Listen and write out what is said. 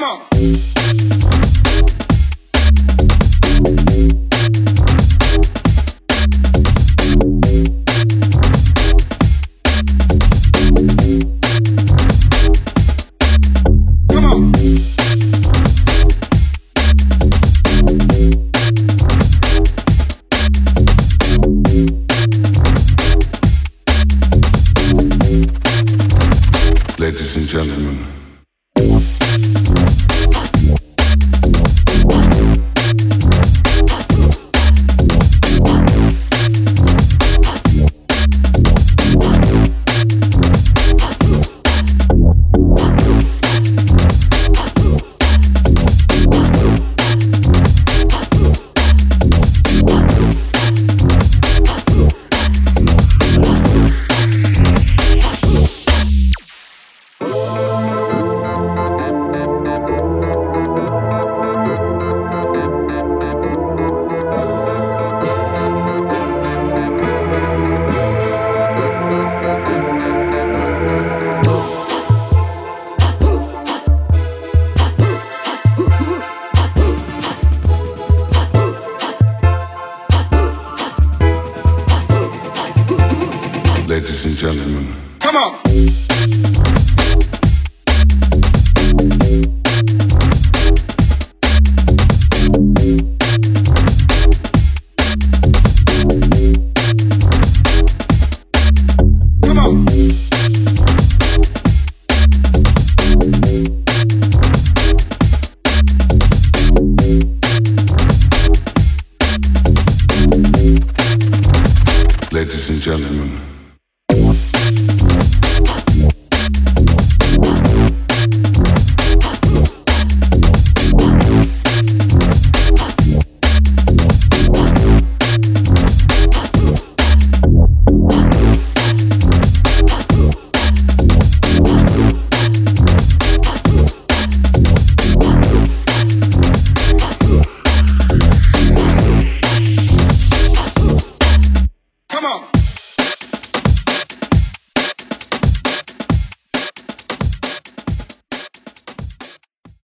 Come on. Ladies and gentlemen, Ladies and gentlemen, Come on. Come on. ladies and gentlemen, Come on.